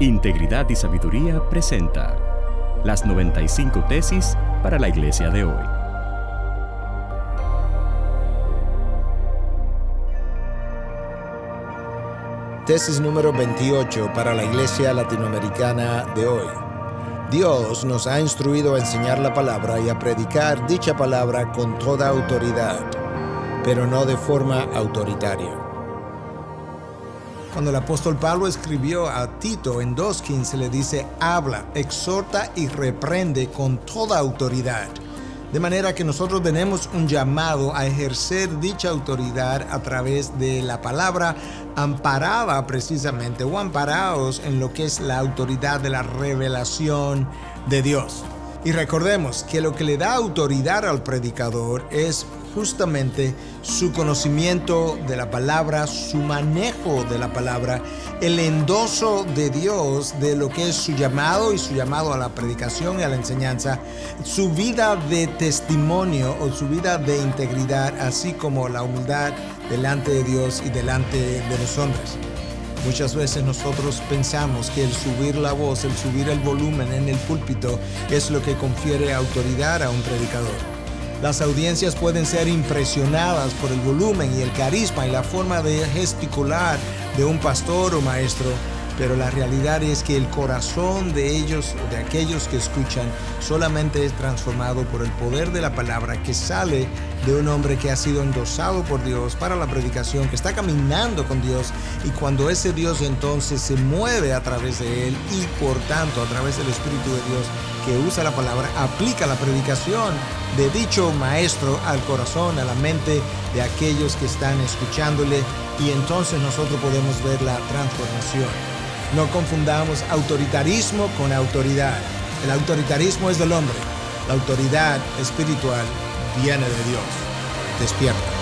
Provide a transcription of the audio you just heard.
Integridad y Sabiduría presenta las 95 tesis para la iglesia de hoy. Tesis número 28 para la iglesia latinoamericana de hoy. Dios nos ha instruido a enseñar la palabra y a predicar dicha palabra con toda autoridad, pero no de forma autoritaria. Cuando el apóstol Pablo escribió a Tito en 2.15 le dice, habla, exhorta y reprende con toda autoridad. De manera que nosotros tenemos un llamado a ejercer dicha autoridad a través de la palabra amparada precisamente o amparados en lo que es la autoridad de la revelación de Dios. Y recordemos que lo que le da autoridad al predicador es justamente su conocimiento de la palabra, su manejo de la palabra, el endoso de Dios de lo que es su llamado y su llamado a la predicación y a la enseñanza, su vida de testimonio o su vida de integridad, así como la humildad delante de Dios y delante de los hombres. Muchas veces nosotros pensamos que el subir la voz, el subir el volumen en el púlpito es lo que confiere autoridad a un predicador. Las audiencias pueden ser impresionadas por el volumen y el carisma y la forma de gesticular de un pastor o maestro, pero la realidad es que el corazón de ellos de aquellos que escuchan solamente es transformado por el poder de la palabra que sale de un hombre que ha sido endosado por Dios para la predicación, que está caminando con Dios y cuando ese Dios entonces se mueve a través de él y por tanto a través del Espíritu de Dios que usa la palabra, aplica la predicación de dicho maestro al corazón, a la mente de aquellos que están escuchándole y entonces nosotros podemos ver la transformación. No confundamos autoritarismo con autoridad. El autoritarismo es del hombre. La autoridad espiritual viene de Dios. Despierta.